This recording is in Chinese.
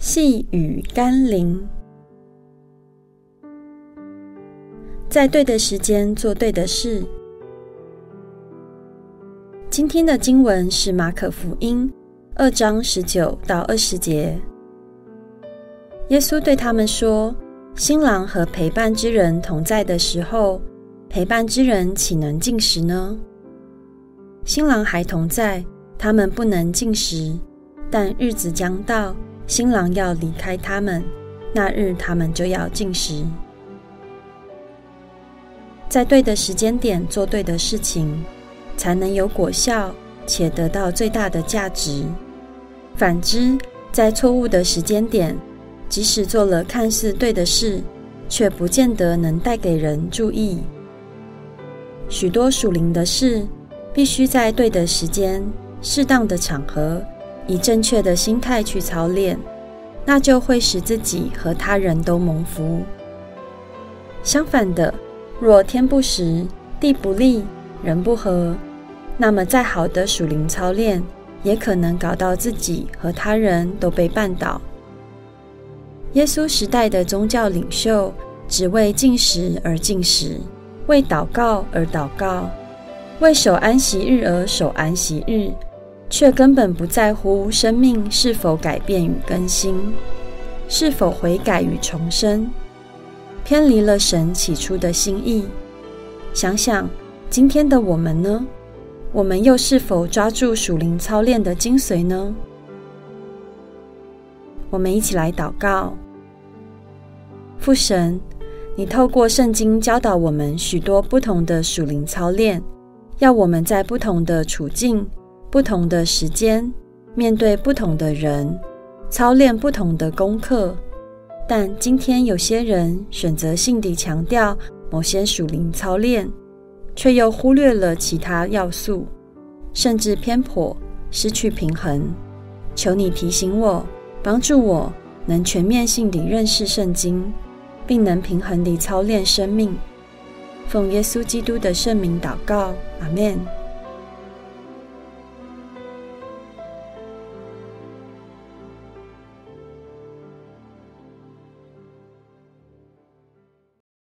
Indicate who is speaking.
Speaker 1: 细雨甘霖，在对的时间做对的事。今天的经文是马可福音二章十九到二十节。耶稣对他们说：“新郎和陪伴之人同在的时候，陪伴之人岂能禁食呢？新郎还同在，他们不能禁食，但日子将到。”新郎要离开他们，那日他们就要进食。在对的时间点做对的事情，才能有果效，且得到最大的价值。反之，在错误的时间点，即使做了看似对的事，却不见得能带给人注意。许多属灵的事，必须在对的时间、适当的场合。以正确的心态去操练，那就会使自己和他人都蒙福。相反的，若天不时、地不利、人不和，那么再好的属灵操练，也可能搞到自己和他人都被绊倒。耶稣时代的宗教领袖，只为禁食而禁食，为祷告而祷告，为守安息日而守安息日。却根本不在乎生命是否改变与更新，是否悔改与重生，偏离了神起初的心意。想想今天的我们呢？我们又是否抓住属灵操练的精髓呢？我们一起来祷告：父神，你透过圣经教导我们许多不同的属灵操练，要我们在不同的处境。不同的时间，面对不同的人，操练不同的功课。但今天有些人选择性地强调某些属灵操练，却又忽略了其他要素，甚至偏颇，失去平衡。求你提醒我，帮助我能全面性地认识圣经，并能平衡地操练生命。奉耶稣基督的圣名祷告，阿们。